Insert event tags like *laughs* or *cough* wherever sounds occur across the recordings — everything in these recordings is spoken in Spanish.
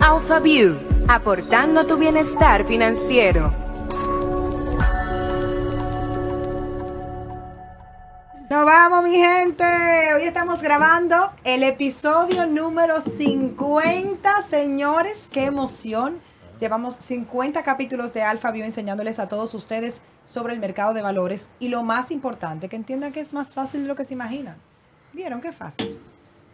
Alpha View, aportando tu bienestar financiero. Nos vamos, mi gente. Hoy estamos grabando el episodio número 50, señores. Qué emoción. Llevamos 50 capítulos de Alpha View enseñándoles a todos ustedes sobre el mercado de valores y lo más importante, que entiendan que es más fácil de lo que se imaginan. ¿Vieron qué fácil?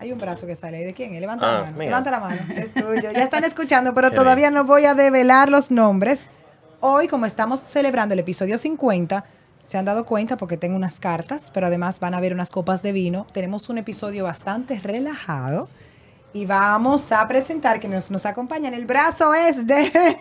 Hay un brazo que sale. ¿De quién? Levanta Ah, la mano. mira. Levanta la mano. *laughs* Es tuyo. Ya están escuchando, pero todavía no voy a develar los nombres. Hoy, como estamos celebrando el episodio 50, se han dado cuenta porque tengo unas cartas, pero además van a ver unas copas de vino. Tenemos un episodio bastante relajado y vamos a presentar que nos, nos acompañan. El brazo es de *laughs*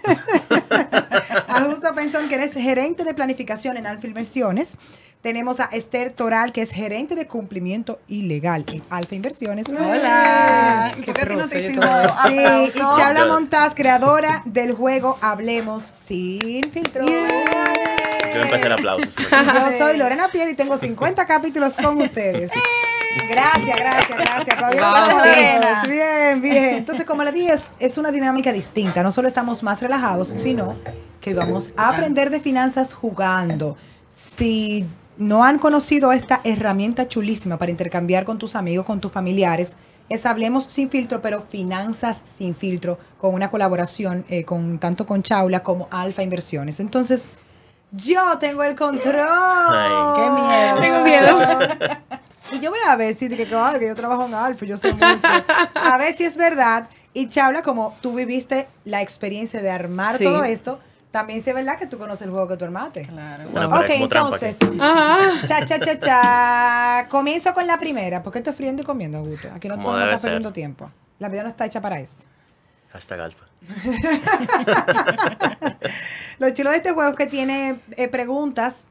Augusto Pensón, que es gerente de planificación en Alfa Inversiones. Tenemos a Esther Toral, que es gerente de cumplimiento ilegal en Alfa Inversiones. Hola. Qué ¿Por qué no te yo. Sí, y? Chabla Montaz, creadora del juego Hablemos sin filtro. Yo empecé el aplauso. Yo soy Lorena Piel y tengo 50 capítulos con ustedes. Gracias, gracias, gracias. Aplaudimos Wow, a Lorena. todos. Bien, bien. Entonces, como le dije, es, es una dinámica distinta. No solo estamos más relajados, sino que vamos a aprender de finanzas jugando. Si no han conocido esta herramienta chulísima para intercambiar con tus amigos, con tus familiares, es Hablemos sin filtro, pero finanzas sin filtro, con una colaboración eh, con tanto con Chaula como Alfa Inversiones. Entonces, yo tengo el control. Ay. Qué miedo. Tengo miedo. *laughs* Y yo voy a ver si que, que, yo trabajo en Alfa, yo sé mucho. A ver si es verdad. Y Chaula, como tú viviste la experiencia de armar Sí. todo esto, también sé verdad que tú conoces el juego que tú armaste. Claro. Bueno, ok, es entonces, cha, cha, cha, cha. Comienzo con la primera. ¿Por qué estoy friendo y comiendo, Augusto? Aquí no podemos estar perdiendo tiempo. La vida no está hecha para eso. Hashtag alfa. *laughs* Lo chulo de este juego es que tiene eh, preguntas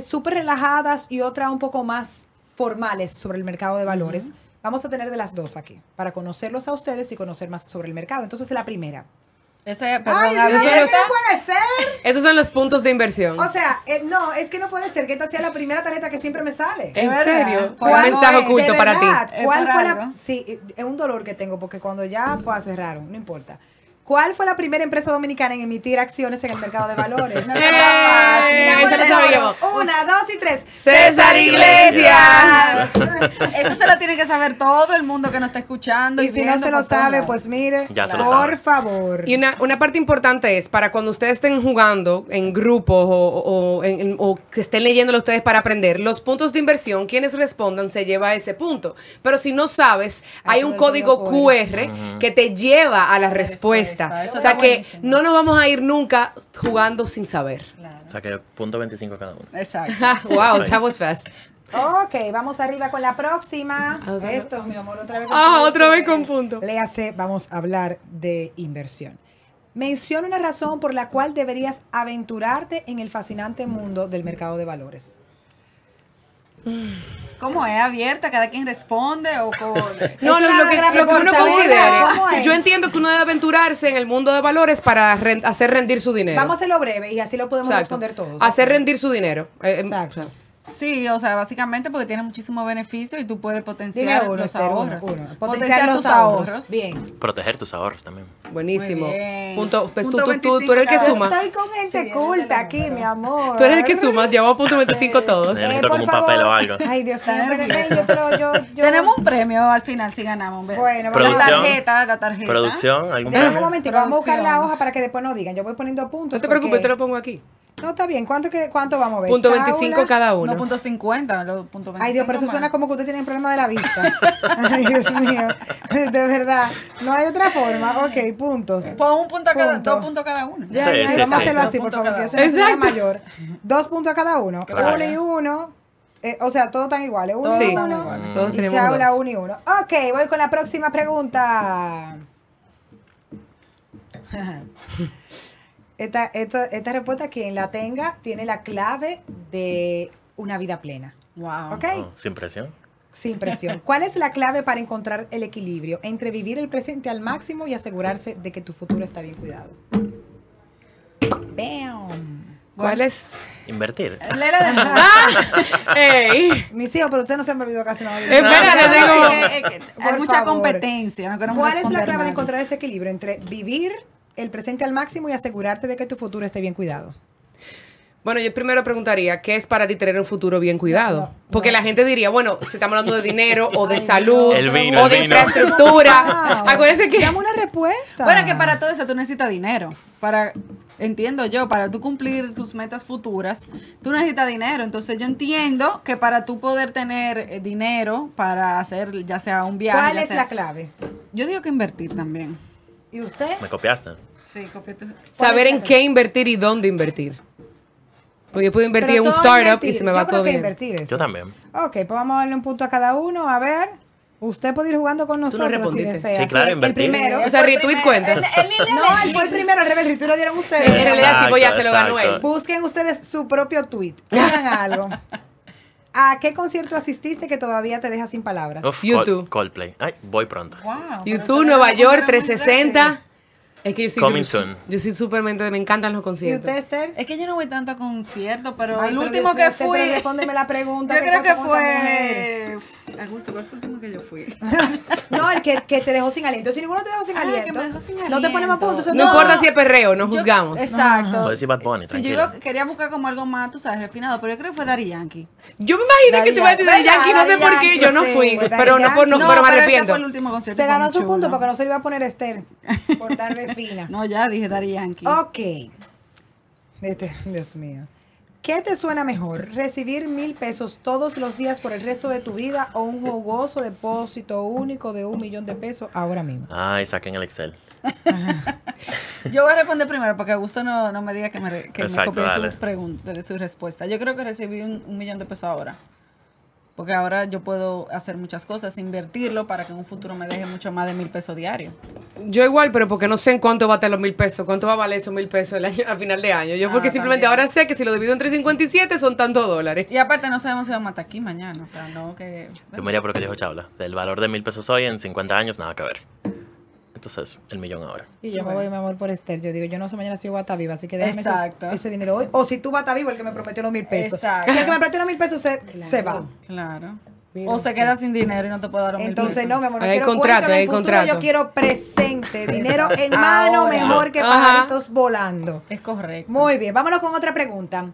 súper relajadas y otras un poco más formales sobre el mercado de valores. Vamos a tener de las dos aquí, para conocerlos a ustedes y conocer más sobre el mercado. Entonces, la primera. Ese, perdón, ¡Ay, Dios, ver, ¿qué eso no puede ser! Esos son los puntos de inversión. O sea, eh, no, es que no puede ser que esta sea la primera tarjeta que siempre me sale. ¿En serio? Un mensaje es. oculto para ti. ¿Cuál fue la, sí, eh, es un dolor que tengo porque cuando ya fue a cerraron, no importa. ¿Cuál fue la primera empresa dominicana en emitir acciones en el mercado de valores? No. Una, dos y tres. César Iglesias. Eso se lo tiene que saber todo el mundo que nos está escuchando. Y si no se lo sabe, pues mire, Ya por favor. Y una, una parte importante es para cuando ustedes estén jugando en grupos o, o, en- en- o que estén leyéndolo ustedes para aprender, los puntos de inversión, quienes respondan se lleva a ese punto. Pero si no sabes, Hay hay un código QR que te lleva a la respuesta. Eso O sea que buenísimo. no nos vamos a ir nunca jugando sin saber. Claro. O sea que punto 25 cada uno. Exacto. *laughs* wow, that was fast. Ok, vamos arriba con la próxima. Ah, Esto, mi amor, otra vez con Ah, punto. otra vez con punto. Léase, vamos a hablar de inversión. Menciona una razón por la cual deberías aventurarte en el fascinante mundo del mercado de valores. ¿Cómo es? ¿Abierta? ¿Cada quien responde? ¿O. *laughs* No, Es lo, que, gran lo que uno considere. Yo entiendo que uno debe aventurarse en el mundo de valores para hacer rendir su dinero. Vamos a hacerlo breve y así lo podemos Exacto. responder todos. Hacer rendir su dinero. Eh, eh, Exacto. Sí, o sea, básicamente porque tiene muchísimos beneficios y tú puedes potenciar uno, los Esther, ahorros. uno. Potenciar, Potenciar los ahorros. ahorros. Bien. Proteger tus ahorros también. Buenísimo. Punto, pues tú, Punto tú, tú- tú eres el que 25 suma. Yo estoy con gente Sí, culta aquí, mi amor. Tú eres el que suma. Llevamos punto 25 todos. Sí. Necesito como un papel o algo. Ay, Dios mío, yo, pero yo, yo- Tenemos un premio al final si ganamos. ¿ves? Bueno, vamos la tarjeta, la tarjeta. Producción, algún Déjame un momentico, vamos a buscar la hoja para que después nos digan. Yo voy poniendo puntos. No te preocupes, te lo pongo aquí. No, está bien. ¿Cuánto, que, cuánto vamos a ver? Punto Chaula. 25 cada uno. No, punto 50, los punto 25 Ay, Dios, pero eso más. suena como que usted tiene un problema de la vista. *laughs* Ay, Dios mío. De verdad. No hay otra forma. Ok, puntos. Pon un punto a cada, Punto. dos puntos cada uno. Ya, Sí, ya, sí, vamos a hacerlo así, por favor, que yo soy una mayor. Dos puntos a cada uno. Claro. Uno y uno. Eh, o sea, todos están iguales. Uno Todos y uno. iguales. Todos Y tenemos Chaula, dos. uno y uno. Ok, voy con la próxima pregunta. *laughs* Esta, esta, esta respuesta, quien la tenga, tiene la clave de una vida plena. Wow. ¿Ok? Oh, sin presión. Sin presión. ¿Cuál es la clave para encontrar el equilibrio entre vivir el presente al máximo y asegurarse de que tu futuro está bien cuidado? Bam. ¿Cuál es? Invertir. Ah, ey. Mis hijos, pero ustedes no se han bebido casi nada. Espera, le No, tengo- es que- es que Por hay mucha favor. competencia. No ¿Cuál es la clave de encontrar ese equilibrio entre vivir el presente al máximo y asegurarte de que tu futuro esté bien cuidado? Bueno, yo primero preguntaría, ¿qué es para ti tener un futuro bien cuidado? No, no, Porque no. la gente diría, bueno, si estamos hablando de dinero o de salud El vino, o el de vino. infraestructura. *laughs* Wow. Acuérdense que... Dame una respuesta. Bueno, que para todo eso tú necesitas dinero. Para, entiendo yo, para tú cumplir tus metas futuras, tú necesitas dinero. Entonces yo entiendo que para tú poder tener eh, dinero para hacer ya sea un viaje. ¿Cuál es sea- la clave? Yo digo que invertir también. ¿Y usted? Me copiaste. Sí, copia tu- Saber en qué invertir y dónde invertir. Porque yo puedo invertir Pero en un startup invertir. y se me Yo va creo todo que bien. invertir eso. Yo también. Ok, pues vamos a darle un punto a cada uno. A ver, usted puede ir jugando con nosotros si desea. Sí, claro, el invertir. primero. O sea, retweet cuenta. El- el niño No, él fue el primero, al revés, el retweet lo dieron ustedes. En realidad sí, pues ya se lo ganó él. Busquen ustedes su propio tweet. Digan *laughs* algo. ¿A qué concierto asististe que todavía te deja sin palabras? Uf, YouTube. Col- Coldplay. Ay, voy pronto. Wow, YouTube, Nueva York, una mujer muy 360. Es que yo soy, Coming yo soy- soon. yo soy súper mente, me encantan los ¿Y conciertos. usted, Esther? Es que yo no voy tanto a conciertos, pero Ay, el pero último Dios que fui. pero respóndeme la pregunta. *laughs* Yo ¿qué creo que fue. *laughs* Augusto, ¿cuál fue el último que yo fui? *laughs* No, el que, que te dejó sin aliento. Si ninguno te dejó sin Ah, que aliento, me dejó sin no te ponemos a punto. aliento. Eso No importa si es perreo, no juzgamos. Exacto. Puedes decir Bad Bunny, Si yo quería buscar como algo más, tú sabes, refinado, pero yo creo que fue Daddy Yankee. Yo me imaginé que te iba a decir de Daddy Yankee, no sé Yankee, por qué, yo no fui. Daddy Pero no, por- no, Yankee. pero me arrepiento. Se ganó su punto porque no se le iba a poner Esther. Por tarde fina. No, ya dije Daddy Yankee. Ok. Este, Dios mío. ¿Qué te suena mejor? ¿Recibir mil pesos todos los días por el resto de tu vida o un jugoso depósito único de un millón de pesos ahora mismo? Ay, saquen el Excel. Yo voy a responder primero porque Augusto no, no me diga que me, que me copie su, pregunta, su respuesta. Yo creo que recibí un, un millón de pesos ahora. Porque ahora yo puedo hacer muchas cosas, invertirlo para que en un futuro me deje mucho más de mil pesos diarios. Yo igual, pero porque no sé en cuánto va a estar los mil pesos, cuánto va a valer esos mil pesos el año, *laughs* a final de año. Yo porque Ah, simplemente también. ahora sé que si lo divido entre 57 son tantos dólares. Y aparte no sabemos si vamos a estar aquí mañana, o sea, no que... Yo me iría por lo que dijo Chabla. Del valor de mil pesos hoy en 50 años, nada que ver. Entonces, el millón ahora. Y yo me voy, mi amor, por Esther. Yo digo, yo no sé mañana si yo voy a estar viva, así que déjame esos- ese dinero hoy. O si tú vas a estar vivo, el que me prometió los mil pesos. Exacto. Si el que me prometió los mil pesos se, se va. Claro. Mira, o se sí. queda sin dinero y no te puede dar un mil Entonces, no, mi amor, no Hay quiero contrato, cuento en el hay futuro, contrato. yo quiero presente, dinero en *laughs* mano Ahora. mejor que Ajá. pajaritos volando. Es correcto. Muy bien, vámonos con otra pregunta.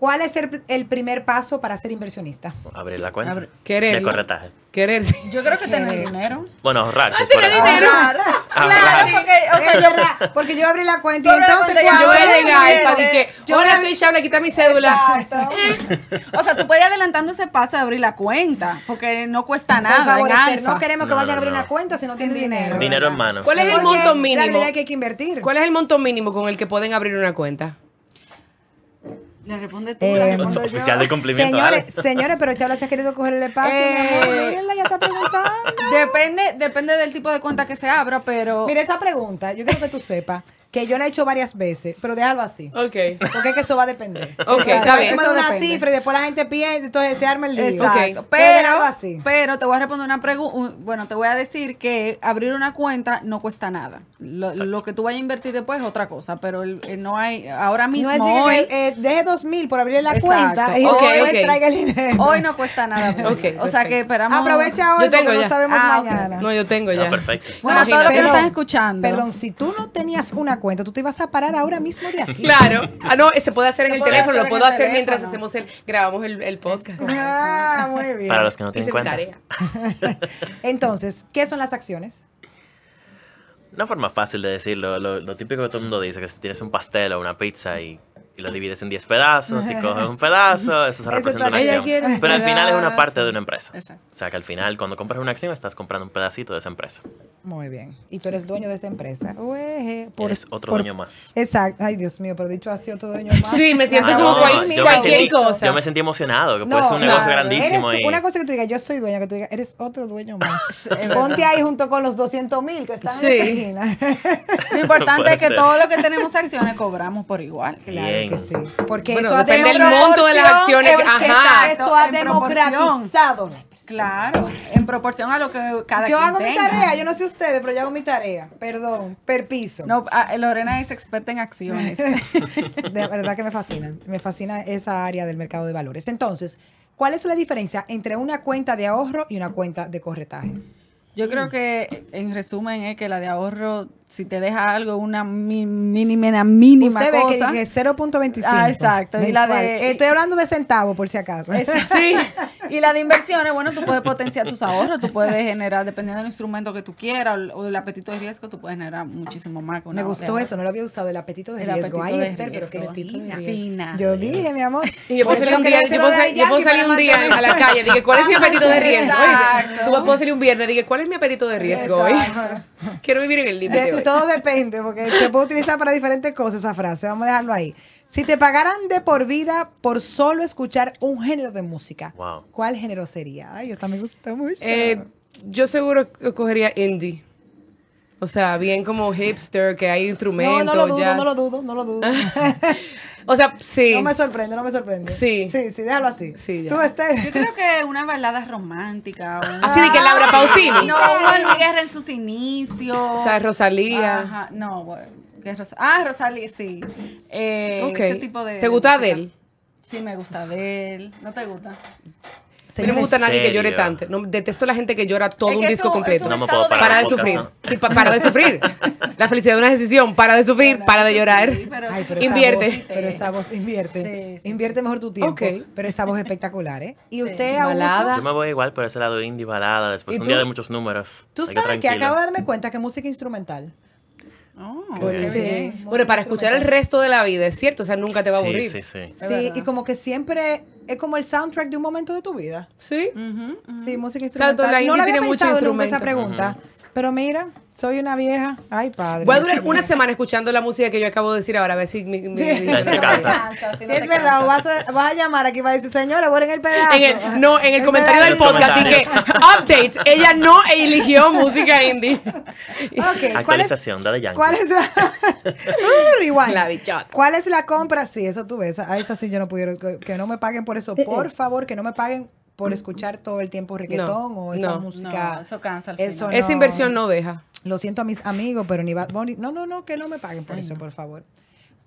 ¿Cuál es el, el primer paso para ser inversionista? Abrir la cuenta. Abre- Querer. De corretaje. Querer. Yo creo que tener dinero. Bueno, ahorrar. eso. Ahorrar. Claro, porque, o sea, yo... verdad, porque yo abrí la cuenta y la entonces cuando Yo voy a llegar yo hola, soy Shabla, quita mi cédula. *laughs* O sea, tú puedes ir adelantando ese paso de abrir la cuenta, porque no cuesta nada. Por favor, no queremos que No, vayan a abrir no. una cuenta si no tienen dinero. dinero. Dinero en mano. ¿Cuál es el monto La mínimo? realidad es que hay que invertir. ¿Cuál es el monto mínimo con el que pueden abrir una cuenta? Le responde tú, Eh. Oficial de cumplimiento. Señores, dale. señores, pero Chabla se ha querido coger el espacio. Eh, Mírenla, ya está preguntando. Depende, depende del tipo de cuenta que se abra, pero... Mira esa pregunta, yo quiero que tú sepas que yo la he hecho varias veces, pero déjalo así. Ok. Porque es que eso va a depender. *laughs* Ok, O sea, está tú bien. me das Eso una depende. cifra y después la gente piensa, entonces se arma el lío. Exacto. Ok. Pero Pero, déjalo así. pero te voy a responder una pregunta. Bueno, te voy a decir que abrir una cuenta no cuesta nada. Lo, lo que tú vayas a invertir después es otra cosa, pero el- el no hay, ahora mismo, No es decir hoy, que eh, deje dos mil por abrir la Exacto. cuenta y Ok, después ok. traiga el dinero. hoy no cuesta nada. abrirla. *laughs* Ok, o sea que esperamos. Aprovecha hoy porque no ya. sabemos Ah, mañana. No, yo tengo ya. perfecto. Bueno, todos los que están escuchando. Perdón, si tú no tenías una cuenta, tú te ibas a parar ahora mismo de aquí. Claro. Ah, no, se puede hacer en el teléfono, hacer lo puedo hacer mientras hacemos el, grabamos el, el podcast. Ah, muy bien. Para los que no tienen mi cuenta. tarea. *laughs* Entonces, ¿qué son las acciones? Una forma fácil de decirlo, lo, lo típico que todo el mundo dice, que si tienes un pastel o una pizza y, y lo divides en 10 pedazos y coges un pedazo, eso se representa una acción. Pero al final es una parte de una empresa. Exacto. O sea que al final cuando compras una acción estás comprando un pedacito de esa empresa. Muy bien. Y tú eres dueño de esa empresa. Ueje, por- Eres otro por- dueño más. Exacto. Ay, Dios mío, pero dicho así, otro dueño más. Sí, me siento Ah, como no, cual- yo me cualquier sentí- cosa. Yo me sentí emocionado, que puede No, ser un no, negocio grandísimo. tú- y... Una cosa que tú digas, yo soy dueña, que tú digas, eres otro dueño más. *laughs* Ponte ahí junto con los 200 mil que están Sí. en la esquina. Lo importante *laughs* Puede es que ser. todo lo que tenemos acciones cobramos por igual. Claro Bien. Que sí. Porque Bueno, eso ha depende del monto de las acciones. Ajá. Eso ha democratizado la. Claro, en proporción a lo que cada yo quien hago mi tarea, yo no sé ustedes, pero yo hago mi tarea. Perdón, perpiso. No, ah, Lorena es experta en acciones. *laughs* De verdad que me fascina. Me fascina esa área del mercado de valores. Entonces, ¿cuál es la diferencia entre una cuenta de ahorro y una cuenta de corretaje? Yo creo que en resumen es que la de ahorro, si te deja algo, una mínima, mínima Usted ve que cosa. dije 0.25. Ah, exacto. Y la de- Eh, estoy hablando de centavos, por si acaso. *laughs* Sí. Y la de inversiones, bueno, tú puedes potenciar tus ahorros, tú puedes generar, dependiendo del instrumento que tú quieras o, o del apetito de riesgo, tú puedes generar muchísimo más. con Me gustó eso, no lo había usado, el apetito de El riesgo. apetito Ay, de Esther, pero qué fina. Fina. Yo dije, mi amor. *laughs* Y yo Por puedo salir un yo día, yo puedo, salir un día a la calle, dije, ¿cuál es mi apetito de riesgo? Tú puedo salir un viernes, dije, ¿cuál es mi apetito de riesgo hoy? *laughs* Quiero vivir en el límite. *laughs* todo depende, porque se puede utilizar para diferentes cosas esa frase. Vamos a dejarlo ahí. Si te pagaran de por vida por solo escuchar un género de música, Wow. ¿cuál género sería? Ay, esta me gusta mucho. Eh, yo seguro que cogería indie. O sea, bien como hipster, que hay no, instrumentos, no lo dudo, jazz. no lo dudo, no lo dudo. *laughs* *laughs* O sea, sí. No me sorprende, no me sorprende. Sí. Sí, sí, déjalo así. Sí, ya. Tú, Esther. Yo creo que una balada romántica. o una- Así de que Laura Pausini. No, Juan Guerra en sus inicios. O sea, Rosalía. Ajá, no, bueno, que es Rosa- ah, Rosalía, sí. Eh, Ok. Ese tipo de. ¿Te gusta música. Adele? Sí, me gusta de él. ¿No te gusta? No me gusta nadie que llore tanto. No, detesto a la gente que llora todo Es un que disco eso- completo. eso No me puedo parar Para de sufrir. ¿no? Sí, pa- para de sufrir. La felicidad de una decisión. Para de sufrir, Bueno, para de llorar. sí, pero Ay, eso pero sí. esa Invierte. voz- pero esa voz, invierte. Sí, sí, invierte mejor tu tiempo. Pero esa voz espectacular, ¿eh? Y Sí. usted, Balada. Yo me voy igual por ese lado indie balada, después ¿Y un día de muchos números. tú sabes que acabo de darme cuenta que música instrumental. Oh, Bueno, sí. Bueno, para escuchar el resto de la vida, es cierto. O sea, nunca te va a aburrir. Sí, sí, sí. Y como que siempre es como el soundtrack de un momento de tu vida. Sí. Sí, música Claro, instrumental. la no la había tiene pensado nunca esa pregunta. Pero mira, soy una vieja. Ay, padre. Voy a durar una semana escuchando la música que yo acabo de decir ahora, a ver si mi, mi- Sí. mi- si no es verdad, o vas a, vas a llamar aquí y vas a decir, señora, borren el pedazo. En el, no, en el, comentario del podcast dije, updates, ella no eligió música indie. Ok, ¿cuál es, Actualización, dale. ¿Cuál es la... *laughs* Rewind. La bichota. ¿Cuál es la compra? Sí, eso tú ves. A esa sí yo no pudiera. Que, que no me paguen por eso. Por favor, que no me paguen por escuchar todo el tiempo reggaetón o esa no. música. No, eso cansa al Eso final. Esa inversión no deja. Lo siento a mis amigos, pero ni Bad Bunny. No, no, no, que no me paguen por eso, por favor.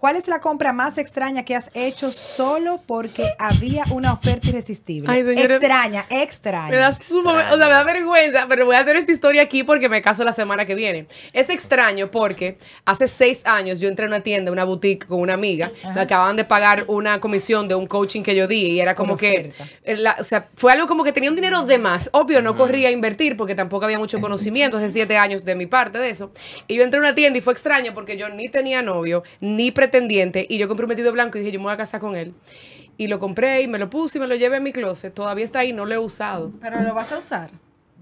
¿Cuál es la compra más extraña que has hecho solo porque había una oferta irresistible? Ay, señora. extraña, Me extraña. da suma- o sea, me da vergüenza, pero voy a hacer esta historia aquí porque me caso la semana que viene. Es extraño porque hace seis años yo entré a una tienda, una boutique con una amiga, me acababan de pagar una comisión de un coaching que yo di y era como que, eh, la- o sea, fue algo como que tenía un dinero de más. Obvio, no corría a invertir porque tampoco había mucho conocimiento, hace siete años de mi parte de eso. Y yo entré a una tienda y fue extraño porque yo ni tenía novio, ni y yo compré un vestido blanco y dije, yo me voy a casar con él. Y lo compré y me lo puse y me lo llevé a mi closet. Todavía está ahí, no lo he usado. Pero lo vas a usar.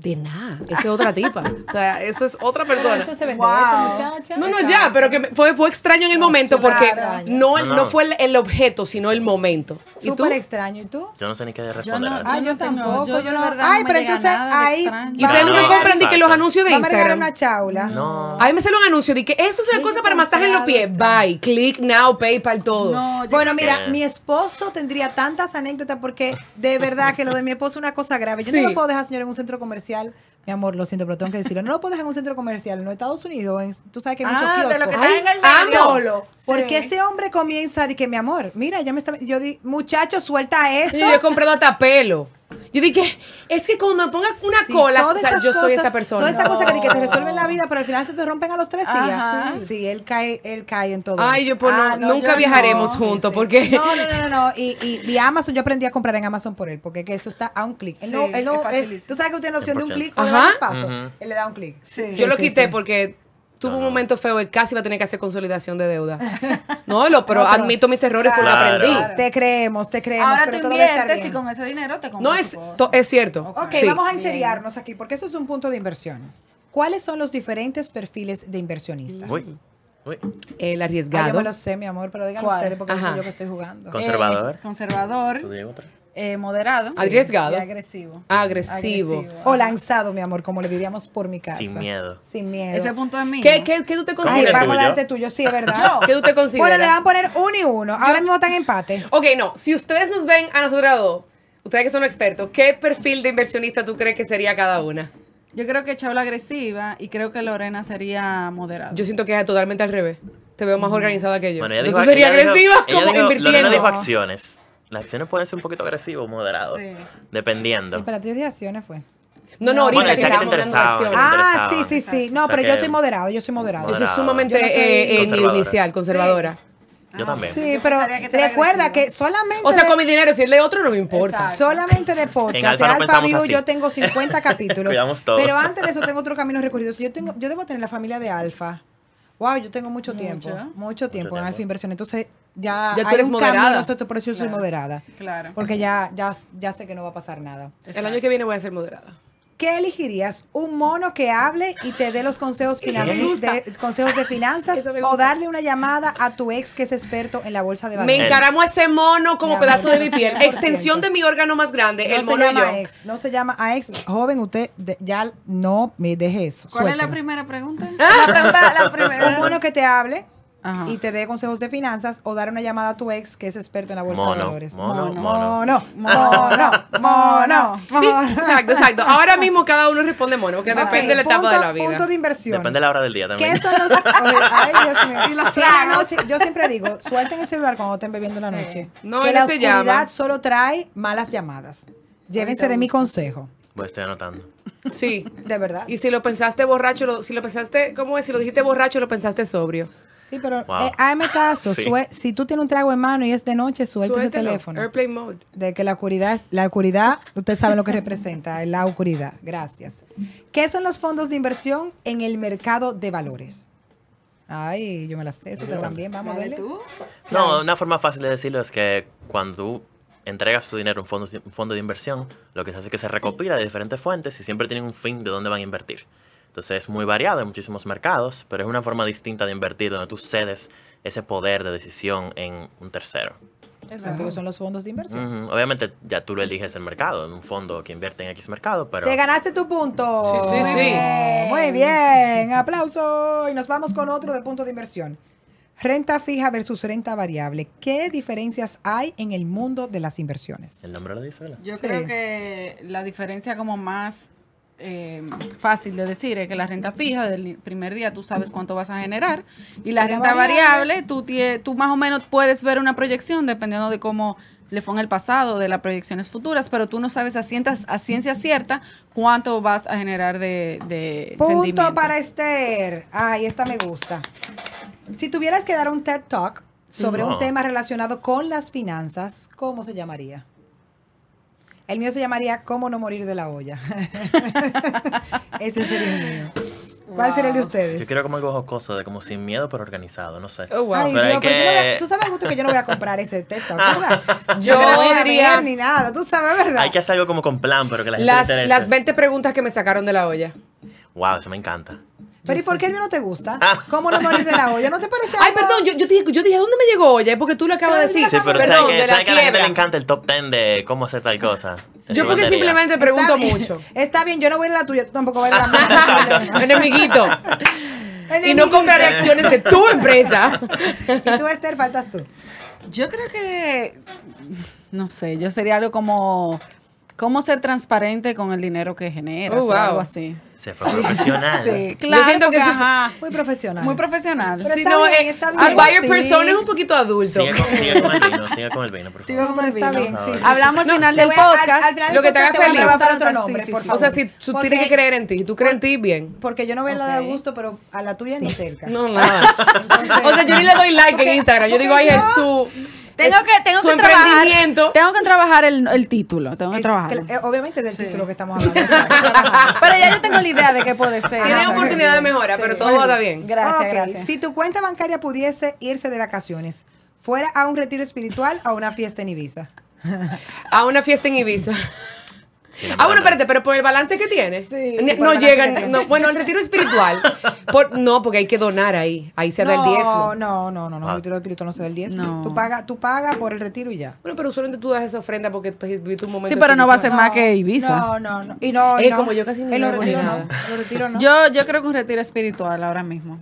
De nada. Esa es otra tipa. O sea, eso es otra persona. Entonces vende Wow. eso, muchacha. No, no, ya, pero que me- fue, fue extraño en el momento porque no, No, fue el, el objeto, sino el momento. ¿Y tú? Súper extraño. ¿Y tú? Yo no sé ni qué Yo responder no. Ah, yo yo no tengo- tampoco, yo, yo yo la verdad Ay, no pero entonces ahí. ¿Y ustedes Ah, nunca no. compran di que los anuncios de Vamos a regalar Instagram? una chaula. No. A mí me sale un anuncio de que eso es una cosa para masaje en los pies. comprado, Bye. Click now, PayPal, todo. No, yo Bueno, mira, que- mi esposo tendría tantas anécdotas porque de verdad que lo de mi esposo es una cosa grave. Yo Sí. no lo puedo dejar, señor, en un centro comercial social mi amor, lo siento, pero tengo que decirlo. No lo puedo dejar en un centro comercial. En los Estados Unidos, en- tú sabes que hay muchos Ah, de kioscos. lo que Ay, está en el amo. Solo. Porque ese hombre comienza de que, mi amor, mira, ya me está. Yo di, muchacho, suelta eso. Sí, yo he comprado hasta pelo. Yo dije, es que cuando me pongas una Sí, cola, o sea, yo soy esa persona. Toda esa cosa que, di que te No. resuelven la vida, pero al final se te rompen a los tres días. Ajá. Sí, él cae, él cae en todo. Ay, yo pues no, Ah, no, nunca yo viajaremos no. juntos Sí. porque No, no, no, no, no. Y, y, y Amazon, yo aprendí a comprar en Amazon por él, porque que eso está a un clic. Él Sí, no, él no, tú sabes que usted tiene la opción de un 100%. clic o de Ajá. pasos. Él le da un clic. Sí. yo lo quité sí. porque tuvo No, un momento feo y casi va a tener que hacer consolidación de deuda. *laughs* No, lo, pero No, pero- admito mis errores porque Claro. aprendí. Claro. Te creemos, te creemos, Ahora pero tú todo va a estar inviertes y bien. con ese dinero te compras No, es, es cierto. Ok, Sí. vamos a Bien. enseriarnos aquí, porque eso es un punto de inversión. ¿Cuáles son los diferentes perfiles de inversionistas? Uy, uy. El Ah, yo arriesgado. me lo sé, mi amor, pero díganlo ustedes porque soy yo que estoy jugando. Con- Conservador. Eh, conservador. Eh, moderado. Arriesgado. Y agresivo. Agresivo. O lanzado, mi amor, como le diríamos por mi casa. Sin miedo. Sin miedo. Ese punto es mío. ¿Qué, qué, qué tú te Ay, consideras? vamos a tuyo? darte tuyo, sí, es verdad. ¿Qué tú te Bueno, le consideras? van a poner uno y uno. Ahora mismo están en empate. Ok, no. Si ustedes nos ven a nosotros dos, Ustedes que son expertos, ¿qué perfil de inversionista tú crees que sería cada una? Yo creo que Chabla agresiva y creo que Lorena sería moderada. Yo siento que es totalmente al revés. Te veo más organizada que yo. Bueno, ella dijo- tú serías ella dijo- agresiva ella como dijo- Lorena invirtiendo. dijo acciones. Las acciones pueden ser un poquito agresivas o moderadas. Sí. Dependiendo. Y para ti de acciones fue. No, no, ahorita Bueno, que estábamos hablando de acciones. Ah, sí, sí, sí. No, O sea pero yo soy moderado, yo soy moderado. Yo soy sumamente Yo no soy eh, eh, conservadora. inicial, conservadora. Yo también. Sí, pero que recuerda agresivo. que solamente O sea, de- con mi dinero, si es de otro, no me importa. Exacto. Solamente de En podcast, Alfa de Alfa View, yo tengo 50 *laughs* capítulos. Pero antes de eso tengo otro camino recorrido. Si yo tengo, yo debo tener la familia de Alfa. Wow, yo tengo mucho, tiempo. Mucho tiempo en tiempo. Alfa Inversión. Entonces, ya, Ya tú hay eres un moderada. eso- por eso yo soy moderada. Claro. Porque ya, ya, ya sé que no va a pasar nada. El año que viene voy a ser moderada. ¿Qué elegirías? ¿Un mono que hable y te dé los consejos, de, consejos de finanzas me o darle una llamada a tu ex que es experto en la bolsa de Me valores? encaramo ese mono como pedazo de mi piel. 100%. Extensión de mi órgano más grande, No el se mono y llama yo. ex, no se llama a ex. Joven, usted de- ya no me deje eso. ¿Cuál es la primera pregunta? La pregunta, la primera. Un mono que te hable Ajá. y te dé consejos de finanzas o dar una llamada a tu ex que es experto en la bolsa de valores. mono, Mono. mono. Mono, mono, Sí, exacto, exacto. Ahora mismo cada uno responde mono, que depende de la etapa punto- de la vida. Punto de inversión. Depende de la hora del día también. ¿Qué son los.? Oye, ay, Dios mío. *laughs* Sí, en la noche, yo siempre digo, suelten el celular cuando estén bebiendo en la noche. No, que la llama. oscuridad solo trae malas llamadas. Llévense de mi consejo. Pues estoy anotando. Sí. De verdad. Y si lo pensaste borracho, lo- si lo pensaste, ¿cómo es? Si lo dijiste borracho, lo pensaste sobrio. Sí, pero Wow. eh, hágame caso. *laughs* Sí. si tú tienes un trago en mano y es de noche, suelte ese teléfono. Airplane mode. De que la oscuridad, la oscuridad, ustedes saben lo que representa, es *laughs* la oscuridad. Gracias. ¿Qué son los fondos de inversión en el mercado de valores? Ay, yo me la sé, eso también, vamos a Dale tú. No, una forma fácil de decirlo es que cuando tú entregas tu dinero a un fondo, un fondo de inversión, lo que se hace es que se recopila de diferentes fuentes y siempre tienen un fin de dónde van a invertir. Entonces es muy variado en muchísimos mercados, pero es una forma distinta de invertir donde tú cedes ese poder de decisión en un tercero. Exacto, que son los fondos de inversión. Obviamente ya tú lo eliges el mercado, en un fondo que invierte en X mercado, pero... Te ganaste tu punto. Sí, sí, sí. Muy bien, aplauso. Y nos vamos con otro de punto de inversión. Renta fija versus renta variable. ¿Qué diferencias hay en el mundo de las inversiones? El nombre lo dice, ¿verdad? Yo Sí. creo que la diferencia como más eh, fácil de decir es que la renta fija del primer día tú sabes cuánto vas a generar y la renta variable. tú, tie- tú más o menos puedes ver una proyección dependiendo de cómo le fue en el pasado, de las proyecciones futuras, pero tú no sabes a, cientas- a ciencia cierta cuánto vas a generar de, de Punto rendimiento. para Esther. Ay, esta me gusta. Si tuvieras que dar un TED Talk sobre un tema relacionado con las finanzas, ¿cómo se llamaría? El mío se llamaría ¿Cómo no morir de la olla? *laughs* Ese sería el mío. ¿Cuál sería el de ustedes? Yo quiero como algo jocoso, de como sin miedo pero organizado, no sé. Oh, wow. Ay, Pero Dios, hay pero yo no voy a- que- tú sabes, Augusto, que yo no voy a comprar ese TED Talk, ¿verdad? *laughs* Yo no lo voy a ver ni nada, tú sabes, ¿verdad? Hay que hacer algo como con plan, pero que la gente Las, le interese. las 20 preguntas que me sacaron de la olla. Wow, eso me encanta. Pero ¿y por qué el mío no te gusta? Ah. ¿Cómo no morir de la olla? ¿No te parece Ay, algo- perdón, yo, yo, dije, yo dije, ¿dónde me llegó olla? Es porque tú lo acabas de decir. Sí, pero perdón, ¿sabes que, de la ¿sabes que a la gente le encanta el top 10 de cómo hacer tal cosa? Yo porque simplemente Está pregunto bien, mucho. Está bien, yo no voy a la tuya, tú tampoco vas a ir a la mía. *laughs* Enemiguito. *laughs* Y no compraré acciones de tu empresa. *laughs* Y tú, Esther, faltas tú. Yo creo que, no sé, yo sería algo como, cómo ser transparente con el dinero que generas Oh, o wow. algo así. Se fue profesional. Sí, claro, siento que porque, ajá, Muy profesional. muy profesional. Pero Si está no, bien, eh, está al bien. buyer Sí. persona es un poquito adulto. Sigue con, sigue con el vino, sigue con el vino, por favor. Sigo con pero el está vino. bien, sí, sí, sí. Hablamos al final del podcast. al final del Lo que te haga podcast voy a feliz. otro Sí, nombre, sí, por sí. favor. O sea, si tú Porque- tienes que creer en ti, tú crees en ti, bien. Porque yo no voy a hablar de Ok. gusto, pero a la tuya ni *laughs* cerca. No, nada. o sea, yo ni le doy like Porque- en Instagram. Yo digo, ay, yo- es su. Tengo es que, tengo su que trabajar. emprendimiento. Tengo que trabajar el, el título. Tengo que El- trabajar. que- eh, obviamente del Sí. título que estamos *laughs* hablando. Pero ya yo tengo la idea de qué puede ser. Tiene oportunidad de mejora, Sí. pero todo va bien. Gracias, gracias. Si tu cuenta bancaria pudiese irse de vacaciones, ¿fuera a un retiro espiritual o a una fiesta en Ibiza? A una fiesta en Ibiza. *laughs* Sí, no Ah, bueno, espérate, pero por el balance que tienes. Sí, no llegan. tiene. no, bueno, el retiro espiritual. por- no, porque hay que donar ahí. Ahí se da el no, diezmo. no, no, no, no, Ah. el retiro espiritual no se da el diezmo. No. Tú pagas tú pagas por el retiro y ya. Bueno, pero usualmente tú das esa ofrenda porque pues, viviste un momento. Sí, pero no va a ser más que Ibiza. No, no, no. Y no, y Eh, no. como yo casi ni retiros no. nada. Retiros no. Yo, yo creo que un retiro espiritual ahora mismo.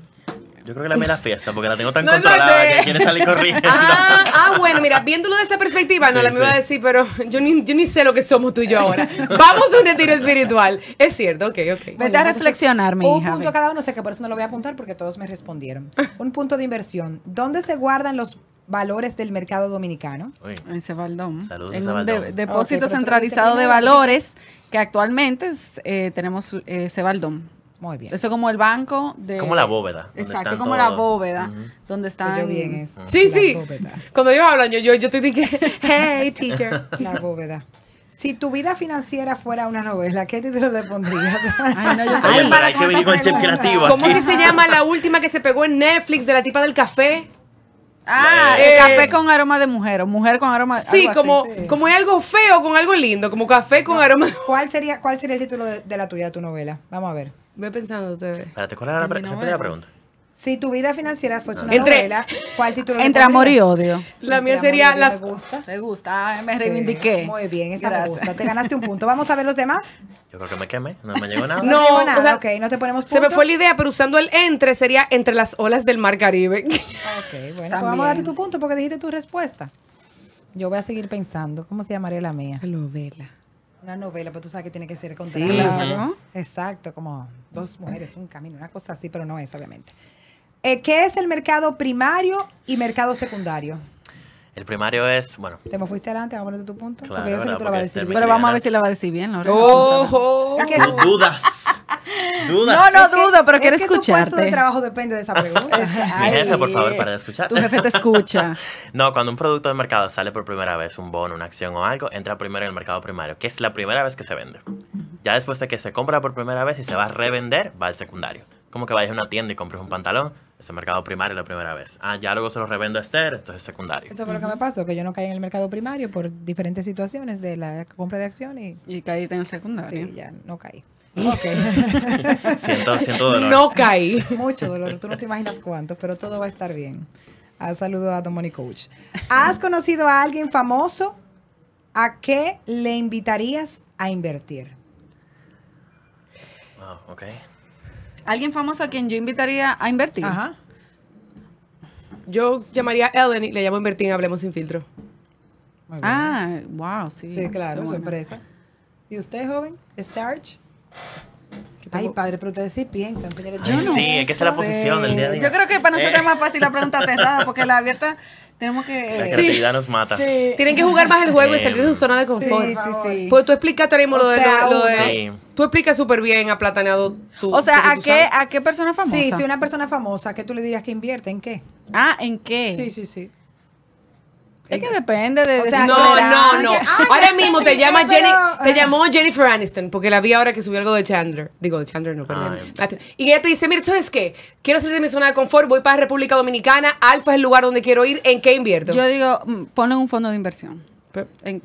Yo creo que la mía es la fiesta, porque la tengo tan *laughs* No, no controlada sé. que quiere salir corriendo. Ah, ah, bueno, mira, viéndolo de esa perspectiva, no, Sí, la me iba a decir, pero yo ni, yo ni sé lo que somos tú y yo ahora. Vamos a un retiro espiritual. Es cierto, ok, ok. Vete a reflexionar, mi Un hija. punto cada uno, sé que por eso no lo voy a apuntar porque todos me respondieron. *laughs* Un punto de inversión. ¿Dónde se guardan los valores del mercado dominicano? Uy, En Cebaldón. Saludos, en un de- depósito centralizado de valores que actualmente es, eh, tenemos eh, Cebaldón. Muy bien. Eso es como el banco de... Como la bóveda, Exacto, como la bóveda, donde están... oyó bien eso. Sí, sí. bóveda. Cuando ellos hablan, yo, yo, yo te dije, *laughs* hey, teacher. *laughs* La bóveda. Si tu vida financiera fuera una novela, ¿qué título le pondrías? Ay, no, yo *laughs* soy hay que venir chip creativo ¿Cómo aquí. que se llama la última que se pegó en Netflix de la tipa del café? Ah, Eh, el café con aroma de mujer o mujer con aroma Sí, algo así. como, sí. como hay algo feo con algo lindo, como café con aroma. ¿Cuál sería, ¿Cuál sería el título de, de la tuya, de tu novela? Vamos a ver. Ve pensando ustedes. Espérate, ¿cuál era la, pre- novela. la pregunta? Si tu vida financiera fuese una Entre- novela, ¿cuál título le Entre amor y pondrías? odio. La mía Entre sería amor y odio las... Me gusta. ¿Te gusta? Ay, me Sí, reivindiqué. Muy bien, esa me Gracias. gusta. Te ganaste un punto. Vamos a ver los demás. Yo creo que me quemé, no me llegó nada. *laughs* No, No, te digo o nada. sea, ok, no te ponemos punto. Se me fue la idea, pero usando el entre sería entre las olas del mar Caribe. Ok, bueno, pues vamos a darte tu punto porque dijiste tu respuesta. Yo voy a seguir pensando. ¿Cómo se llamaría la mía? novela. Una novela, pero tú sabes que tiene que ser con Sí. Claro. Exacto, como dos mujeres, un camino, una cosa así, pero no es, obviamente. Eh, ¿Qué es el mercado primario y mercado secundario? El primario es, bueno, ¿Te me fuiste adelante? Vamos a ponerte tu punto. Claro, porque yo sé que tú lo vas a decir bien. Pero vamos a ver si la va a decir bien, Lorena. ¡Ojo! Es du- dudas. Dudas. No, no Es que- dudo, pero es quiero que tu puesto de trabajo depende de esa pregunta. *laughs* Mi jefe, por favor, para de escuchar. Tu jefe te escucha. *laughs* No, cuando un producto de mercado sale por primera vez, un bono, una acción o algo, entra primero en el mercado primario, que es la primera vez que se vende. Ya después de que se compra por primera vez y se va a revender, va al secundario. Como que vayas a una tienda y compres un pantalón, ese mercado primario la primera vez. Ah, ya luego se lo revendo a Esther, entonces secundario. Eso fue lo que me pasó, que yo no caí en el mercado primario por diferentes situaciones de la compra de acción y Y caíste en el secundario. sí, ya no caí. Ok. *laughs* Siento, siento dolor. No caí. Mucho dolor, tú no te imaginas cuánto, pero todo va a estar bien. Ah, saludo a Domoni Coach. ¿Has conocido a alguien famoso? ¿A qué le invitarías a invertir? Wow, ok. Alguien famoso a quien yo invitaría a invertir. Ajá. Yo llamaría a Ellen y le llamo a invertir en Hablemos Sin Filtro. Muy. Ah, wow, sí. sí, claro, sorpresa. ¿Y usted, joven? ¿Starch? ¿Qué Ay, padre, pero ustedes sí piensan, señores. Ay, sí, es que esa es la posición del día a día. Yo creo que para nosotros Eh, es más fácil la pregunta cerrada, porque la abierta tenemos La que... Sí. creatividad nos mata. Sí. Tienen que jugar más el juego y Eh, salir de su zona de confort. Sí, sí, sí. Pues tú explicaste ahora mismo O lo de... sea, lo de- lo de- uno. Sí. Tú explicas súper bien, aplataneado tu... O sea, ¿a qué, sabes. ¿a qué persona famosa? Sí, sí, una persona famosa, ¿qué tú le dirías que invierte? ¿En qué? Ah, ¿en qué? Sí, sí, sí. Es que depende de... O sea, No, no, no. Ahora mismo te llama Jenny, te llamó Jennifer Aniston, porque la vi ahora que subió algo de Chandler. Digo, de Chandler no, perdón. Y ella te dice, mira, ¿sabes qué? Quiero salir de mi zona de confort, voy para República Dominicana, Alfa es el lugar donde quiero ir, ¿en qué invierto? Yo digo, mm, ponle un fondo de inversión. ¿En,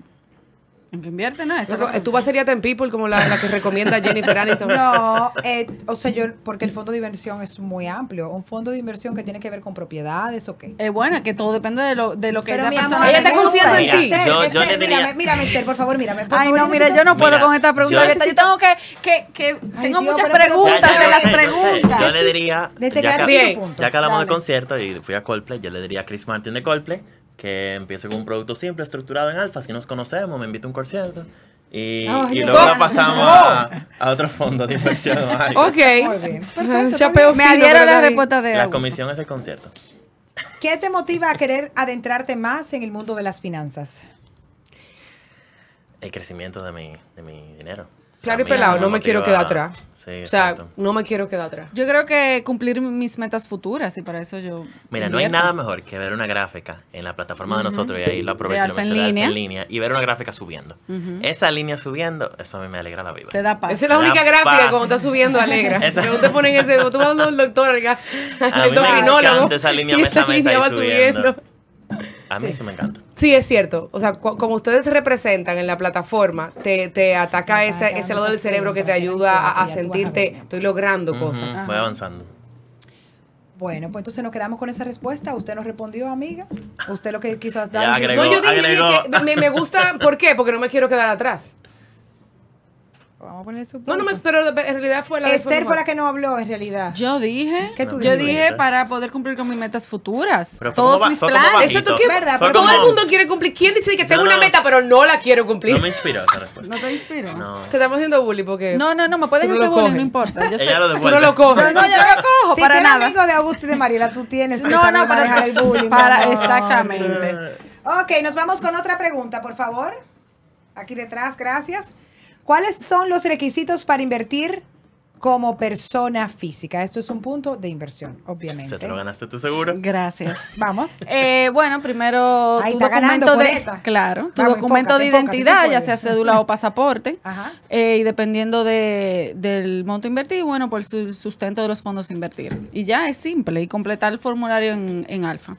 ¿en qué invierte? No, eso eh, Tú vas a ser Ten People como la, la que recomienda Jennifer *laughs* Aniston. No, eh, o sea, yo, porque el fondo de inversión es muy amplio. Un fondo de inversión que tiene que ver con propiedades o qué. Es bueno, que todo depende de lo, de lo que Pero persona amor, Ella está confiando en Mira, ti. Esther, yo- yo Esther, mírame, mírame, Esther, por favor, mírame. Por Ay, favor, no, yo mira, necesito- yo no puedo Mira, con esta pregunta. yo-. Yo tengo que, que, que Ay, tengo Dios, muchas pero- preguntas Ya, ya de las sé, yo preguntas. Yo le diría. Desde que ya, que, ya hablamos de concierto y fui a Coldplay, yo le diría a Chris Martin de Coldplay que empiece con un producto simple, estructurado en alfa. Si nos conocemos, me invita a un concierto. Y, luego la pasamos a, a otro fondo de *laughs* inversión. Ok. Muy bien. Perfecto, Chapeo Me adhiero a la respuesta de La Augusto. comisión es el concierto. ¿Qué te motiva a querer adentrarte más en el mundo de las finanzas? El crecimiento de mi, de mi dinero. Claro y pelado, no me quiero quedar atrás. Sí, o sea, exacto. no me quiero quedar atrás. Yo creo que cumplir mis metas futuras y para eso yo. Mira, no hay invierto. nada mejor que ver una gráfica en la plataforma de nosotros y ahí lo aprovecho De Alfa en línea. en línea y ver una gráfica subiendo. Esa línea subiendo, eso a mí me alegra la vida. Te da paz. Esa es la da única gráfica paz. cuando está subiendo alegra. *laughs* Esa- Que te ponen ese, tú vas al doctor, al, al endocrinólogo. esa línea y esa línea va subiendo. subiendo. A mí eso me encanta. Sí, es cierto. O sea, cu- como ustedes se representan en la plataforma, te, te ataca Sí, ese, ese lado del cerebro que te ayuda a, sentirte, estoy logrando cosas. Voy avanzando. Bueno, pues entonces nos quedamos con esa respuesta. ¿Usted nos respondió, amiga? ¿Usted lo que quiso dar? Ya agregó. No, yo dije, agregó. que me, me gusta, ¿por qué? Porque no me quiero quedar atrás. Vamos a poner su No, no, pero en realidad fue la Esther fue la que no habló, en realidad. Yo dije, ¿Qué tú yo dije para poder cumplir con mis metas futuras. Pero Todos mis planes. Exacto, ¿qué? ¿Verdad? Pero Todo el mundo quiere cumplir. ¿Quién dice que tengo No, una meta, pero no la quiero cumplir? No me inspiró esa respuesta. ¿No te inspiro? No. Te estamos haciendo bullying porque. No, no, no, me pueden Tú hacer bullying, no importa. Yo sé. Ella lo Tú no lo coges. No, yo lo cojo si para tú eres nada. amigo de Augusto y de Mariela, tú tienes que No, saber no, para, manejar el *laughs* bullying. para exactamente. Ok, nos vamos con otra pregunta, por favor. Aquí detrás, gracias. ¿Cuáles son los requisitos para invertir como persona física? Esto es un punto de inversión, ¿Se obviamente. te lo ganaste tú seguro? Gracias. *laughs* Vamos. Eh, bueno, primero Ahí tu está ganando, documento de, Coreta. claro, tu Vamos, documento enfócate, de identidad, ya sea cédula o pasaporte, *laughs* Ajá. eh, y dependiendo de, del monto invertido, bueno, por su sustento de los fondos a invertir. Y ya es simple, y completar el formulario en, en alfa,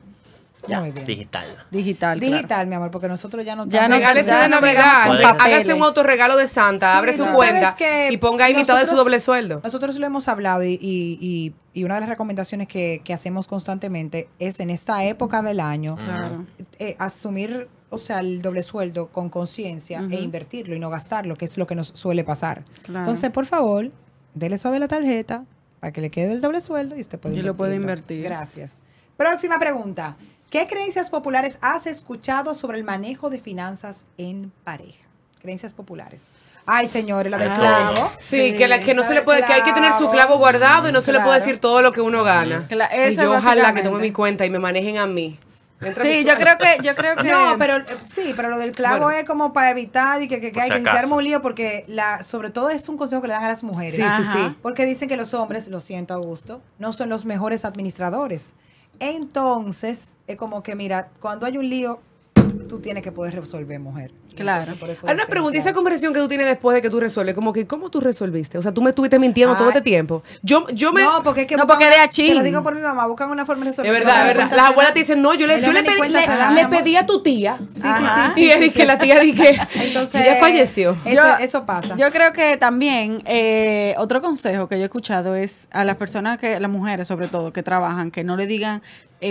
Ya. Muy bien. Digital. digital. claro. Digital, mi amor, porque nosotros ya no Ya no- Regálese ya de no Navidad, con hágase un autorregalo de Santa, Sí, abre su cuenta que y ponga ahí mitad de su doble sueldo. Nosotros lo hemos hablado y, y- y- y una de las recomendaciones que, que hacemos constantemente es en esta época del año Claro. eh, asumir, o sea, el doble sueldo con conciencia e invertirlo y no gastarlo, que es lo que nos suele pasar. Claro. Entonces, por favor, dele suave la tarjeta para que le quede el doble sueldo y usted puede Y lo puede invertir. Gracias. Próxima pregunta. ¿Qué creencias populares has escuchado sobre el manejo de finanzas en pareja? Creencias populares. Ay, señores, la del Ah. clavo. Sí, Sí, que, la, que no la se le puede, que hay que tener su clavo. guardado y no se le puede decir todo lo que uno gana. Cla- y eso yo ojalá que tome mi cuenta y me manejen a mí. Entra Sí, yo creo que, yo creo *laughs* que. No, pero eh, sí, pero lo del clavo Bueno. es como para evitar y que, que, hay si que se arma un lío porque la, sobre todo es un consejo que le dan a las mujeres. Sí, sí, sí. Porque dicen que los hombres, lo siento Augusto, no son los mejores administradores. Entonces, es como que mira, cuando hay un lío, tú tienes que poder resolver, mujer. Claro. Entonces, por eso Hay una pregunta, y esa conversación que tú tienes después de que tú resuelves, como que, ¿cómo tú resolviste? O sea, tú me estuviste mintiendo todo este tiempo. Yo, yo me... No, porque es que No, porque una-. Te lo digo por mi mamá, buscan una forma de Es resolver. verdad, es verdad. Las abuelas te dicen, no, yo le, yo le pedí, le, da, pedí a tu tía. Sí, sí, Ajá. sí. y es que la tía dije, Entonces, ella falleció. Eso, Yo- eso pasa. Yo creo que también eh, otro consejo que yo he escuchado es a las personas que, las mujeres sobre todo, que trabajan, que no le digan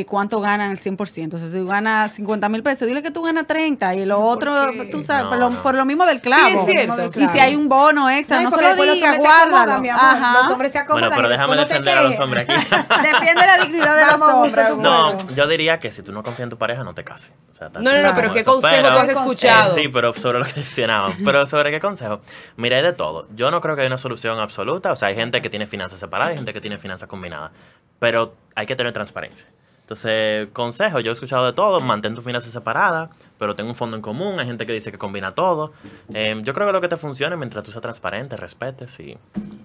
eh, cuánto ganan al 100%. O sea, si tú ganas 50 mil pesos, dile que tú ganas 30 y lo otro, qué? tú sabes, No, por, lo, no. por lo mismo del clavo. Sí, es cierto. Del Y si hay un bono extra, no, y se lo después los diga, hombres se acomodan, guárdalo. mi amor. Ajá. Los hombres se acomodan. Bueno, pero déjame no defender a los hombres aquí. *laughs* Defiende la dignidad de los Vamos, hombres. usted, tú No, yo diría que si tú no confías en tu pareja, no te cases. O sea, No, no, no, pero ¿qué eso. consejo Pero- tú has Eh, escuchado? sí, pero sobre lo que mencionaban. Pero sobre qué consejo. Mira, hay de todo. Yo no creo que haya una solución absoluta. O sea, hay gente que tiene finanzas separadas y gente que tiene finanzas combinadas. Pero hay que tener transparencia. Entonces, consejo, yo he escuchado de todo. Mantén tus finanzas separadas, pero ten un fondo en común. Hay gente que dice que combina todo. Eh, yo creo que lo que te funcione mientras tú seas transparente, respetes y,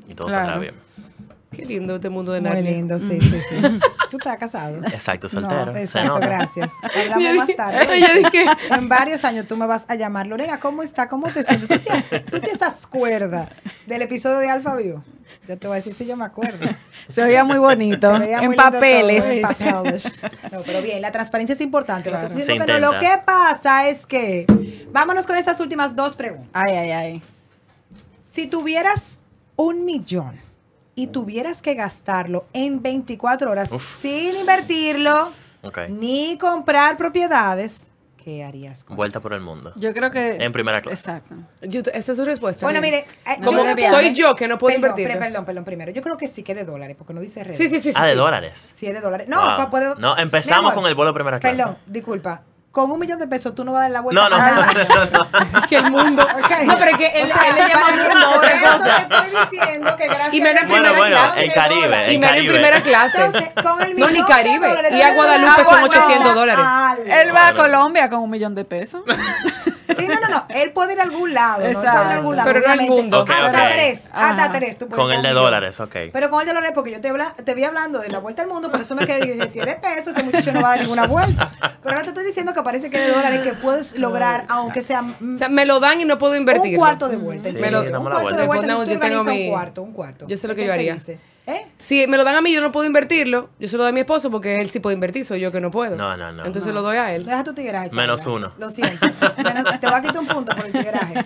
y todo Claro. saldrá bien. Qué lindo este mundo de Muy Narnia. lindo, sí, sí, sí. Tú estás casado. *laughs* Exacto, soltero. se Exacto, gracias. Hablamos más tarde. *laughs* Yo dije, *laughs* En varios años tú me vas a llamar, Lorena, ¿cómo está? ¿Cómo te sientes? ¿Tú te, has- tú te acuerdas del episodio de Alfa View? Yo te voy a decir si yo me acuerdo. Se veía muy bonito. Se veía en muy lindo papeles. todo, en papeles. No, pero bien, la transparencia es importante. No Claro. diciendo que no. Lo que pasa es que, vámonos con estas últimas dos preguntas. Ay, ay, ay. Si tuvieras un millón y tuvieras que gastarlo en 24 horas Uf. sin invertirlo ni comprar propiedades, ¿qué harías? con Vuelta por el mundo. Yo creo que. En primera clase. Exacto. yo- esa es su respuesta. Bueno, Sí. mire, eh, No, yo que soy yo que no puedo perdón, invertir. perdón, perdón, primero. Yo creo que sí que es de dólares, porque no dice redes. Sí, sí, sí. Ah, sí, de sí. dólares. Sí es de dólares. No, Wow. puedo- No, empezamos amor, con el vuelo primera clase. Perdón, disculpa. Con un millón de pesos tú no vas a dar la vuelta. No, no, a nada. no, no. *laughs* Que el mundo. *laughs* No, pero es que él, O sea, él le llama para que- mundo a otra por eso cosa. te estoy diciendo que gracias Y menos en primera bueno, clase. el Caribe, Y menos en primera clase. Entonces, con el no, millón ni Caribe. Y a no, Guadalupe no, son no, 800 no, dólares. Él va a. Colombia con un millón de pesos. *laughs* No, no, no. *laughs* Él puede ir a algún lado. ¿no? Él puede ir a Exacto. algún lado. Pero no al obviamente. mundo. Hasta tres. Ajá. Hasta tres. Tú puedes Con el de dólares, ok. Pero con el de dólares, porque yo te, te vi hablando de la vuelta al mundo, por eso me quedé y dije, si ese muchacho no va a dar ninguna vuelta. Pero ahora te estoy diciendo que parece que es de dólares que puedes lograr, aunque sea mm, O sea, me lo dan y no puedo invertir. un cuarto de vuelta. Un cuarto vuelta. de vuelta, Después, no, si tú yo tengo organizas mi- un cuarto, un cuarto. Yo sé lo ¿Qué que yo haría. dice? ¿Eh? Si me lo dan a mí, yo no puedo invertirlo. Yo se lo doy a mi esposo porque él sí puede invertir, soy yo que no puedo. No, no, no. Entonces lo doy a él. Deja tu tigueraje. Menos Chabela. uno. Lo siento. Menos- te voy a quitar un punto por el tigueraje.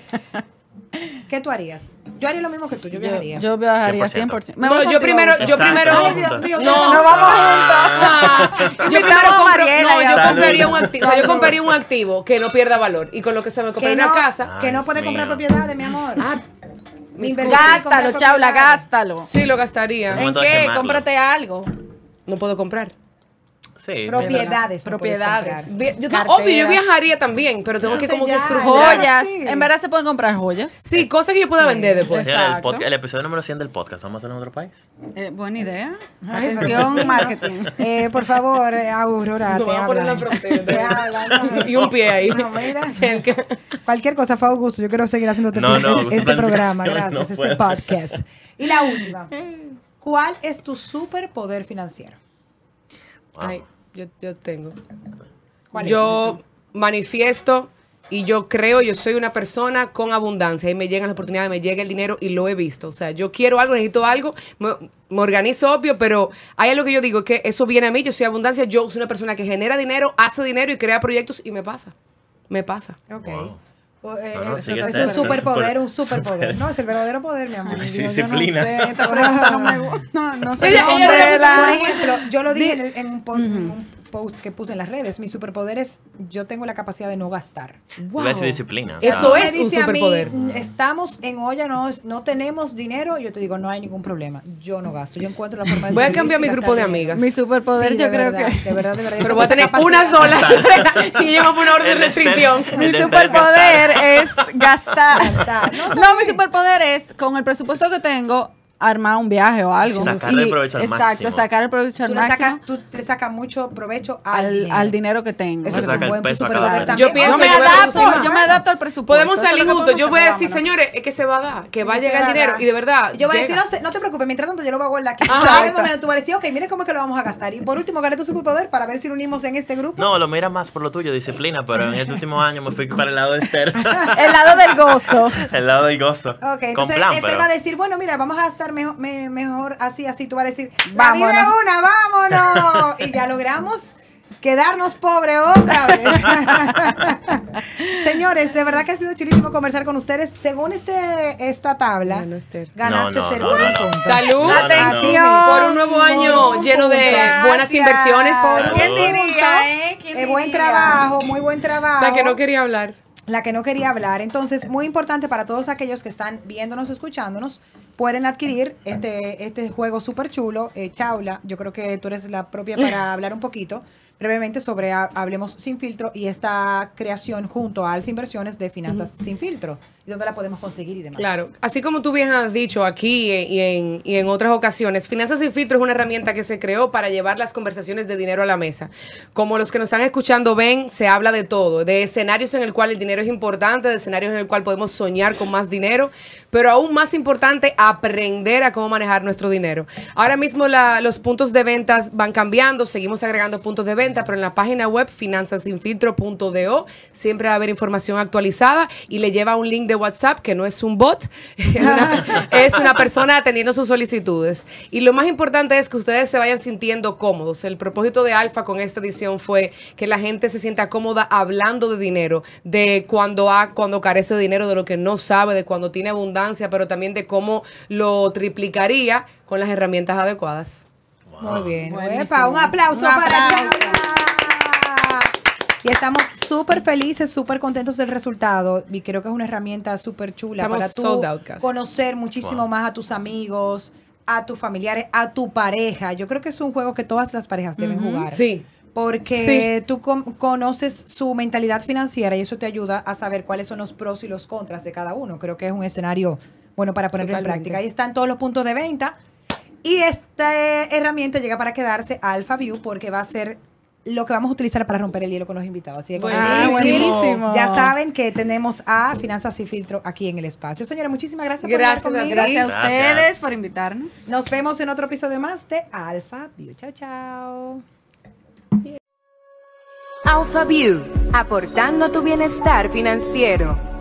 ¿Qué tú harías? Yo haría lo mismo que tú, yo Yo, viajaría. yo viajaría 100%. 100%. Me No, voy yo primero, yo Exacto. primero. Ay, Dios mío, no, no, vamos Ah, *laughs* yo primero compro- no, yo compraría un activo, o sea, yo compraría un activo que no pierda valor y con lo que se me compraría no, una casa. que no puede Dios comprar mío. propiedades, mi amor. Ah, Mi. Gástalo, Chaula, gástalo. Sí, lo gastaría. ¿En qué? quemarlo. Cómprate algo. No puedo comprar. Sí. Propiedades. no Propiedades. yo- obvio, yo viajaría también, pero tengo que como que ya, estructurar. Joyas. sí. En verdad se pueden comprar joyas. Sí, cosas que yo pueda vender después. El, Exacto. pod- el episodio número 100 del podcast, ¿vamos a hacerlo en otro país? Eh, buena idea. Ay, Atención, marketing. *laughs* Eh, por favor, eh, Aurora, te van a poner en la hablan. frontera. *laughs* Te hablan. Y un pie ahí. No, mira. *laughs* Que- Cualquier cosa fue Augusto. Yo quiero seguir haciendo este, No, no, este programa. Gracias, no este podcast. Y la última. ¿Cuál es tu superpoder financiero? Wow. Ay, yo, yo tengo. ¿Cuál es? Yo manifiesto y yo creo, yo soy una persona con abundancia y me llegan las oportunidades, me llega el dinero y lo he visto. O sea, yo quiero algo, necesito algo, me, me organizo obvio, pero hay algo que yo digo, que eso viene a mí, yo soy abundancia, yo soy una persona que genera dinero, hace dinero y crea proyectos y me pasa. Me pasa. Ok. Wow. Eh, No, eh, es un superpoder, super- un superpoder. No, es el verdadero poder, mi amor. Sí, Digo, yo no disciplina. sé, *laughs* esta no me. No, no sé. Ella- ella Por ejemplo, yo lo dije en, el- en un, en un post que puse en las redes. Mi superpoder es, yo tengo la capacidad de no gastar. Decir disciplina. Eso Me es un a mí, superpoder. "Mm, estamos en olla, no, no tenemos dinero. Yo te digo, no hay ningún problema. Yo no gasto. Yo encuentro la forma de Voy a cambiar mi grupo de amigas. Mi superpoder Sí, yo creo verdad, que... De verdad, de verdad. Pero voy a tener capacidad. una sola *laughs* y llevamos una orden de restricción. Mi superpoder es gastar. Gastar. No, mi superpoder es, con el presupuesto que tengo, armar un viaje o algo. Sacarle Y- provecho al Exacto, máximo. sacar el provecho al Tú máximo sacas, tú le sacas mucho provecho al, al, dinero. al dinero que tengo. Eso es saca un el buen peso a cada superpoder también. Yo pienso, yo me adapto, yo me adapto al presupuesto. Podemos salir juntos. Yo voy a decir, vámonos. señores, es que se va a dar, que va a llegar el dinero. Y de verdad. Yo voy a decir, no, sé, no te preocupes, mientras tanto yo lo voy a guardar aquí. El tú vas a decir, ok, mire cómo es que lo vamos a gastar. Y por último, gané tu superpoder para ver si lo unimos en este grupo. No, lo mira más por lo tuyo, disciplina, pero en este último año me fui para el lado de Esther. *laughs* El lado del gozo. el lado del gozo. Ok, entonces este pero. va a decir, bueno, mira, vamos a gastar mejor, me- mejor así, así. Tú vas a decir, la vida es Vámonos. una, vámonos. y ya logramos quedarnos pobres otra vez. *laughs* Señores, de verdad que ha sido chulísimo conversar con ustedes. Según este esta tabla, ganaste No, no, ser no, no, no. puntos. Salud. No, no, no. Atención. Por un nuevo año lleno de Gracias. buenas inversiones. ¿Quién diría, eh? ¿Quién Eh, buen diría? trabajo, muy buen trabajo. La que no quería hablar. la que no quería hablar. Entonces, muy importante para todos aquellos que están viéndonos, escuchándonos, pueden adquirir este, este juego súper chulo, eh, Chaula. Yo creo que tú eres la propia para *laughs* hablar un poquito brevemente sobre Ha- Hablemos Sin Filtro y esta creación junto a Alfa Inversiones de Finanzas Sin Filtro y dónde la podemos conseguir y demás. Claro, así como tú bien has dicho aquí y en, y en otras ocasiones, Finanzas sin filtro es una herramienta que se creó para llevar las conversaciones de dinero a la mesa. Como los que nos están escuchando ven, se habla de todo, de escenarios en el cual el dinero es importante, de escenarios en el cual podemos soñar con más dinero, pero aún más importante, aprender a cómo manejar nuestro dinero. Ahora mismo la- los puntos de ventas van cambiando, seguimos agregando puntos de venta, pero en la página web finanzasinfiltro.do siempre va a haber información actualizada y le lleva un link de WhatsApp que no es un bot, *laughs* es una, es una persona atendiendo sus solicitudes. Y lo más importante es que ustedes se vayan sintiendo cómodos. El propósito de Alfa con esta edición fue que la gente se sienta cómoda hablando de dinero, de cuando ha, cuando carece de dinero, de lo que no sabe, de cuando tiene abundancia, pero también de cómo lo triplicaría con las herramientas adecuadas. Muy bien. Epa, un aplauso Un para aplauso. Y estamos súper felices, súper contentos del resultado. Y creo que es una herramienta súper chula para tú conocer muchísimo Wow. más a tus amigos, a tus familiares, a tu pareja. Yo creo que es un juego que todas las parejas deben jugar. Sí. Porque tú con- conoces su mentalidad financiera y eso te ayuda a saber cuáles son los pros y los contras de cada uno. Creo que es un escenario bueno para ponerlo en práctica. Ahí están todos los puntos de venta. Y esta eh, herramienta llega para quedarse Alpha View porque va a ser lo que vamos a utilizar para romper el hielo con los invitados. Así que Ah, buenísimo. ya saben que tenemos a Finanzas y Filtro aquí en el espacio. Señores, muchísimas gracias, Gracias por estar conmigo. Gracias a Gracias. ustedes por invitarnos. Nos vemos en otro episodio más de Alpha View. Chao, chao. Alpha View, aportando a tu bienestar financiero.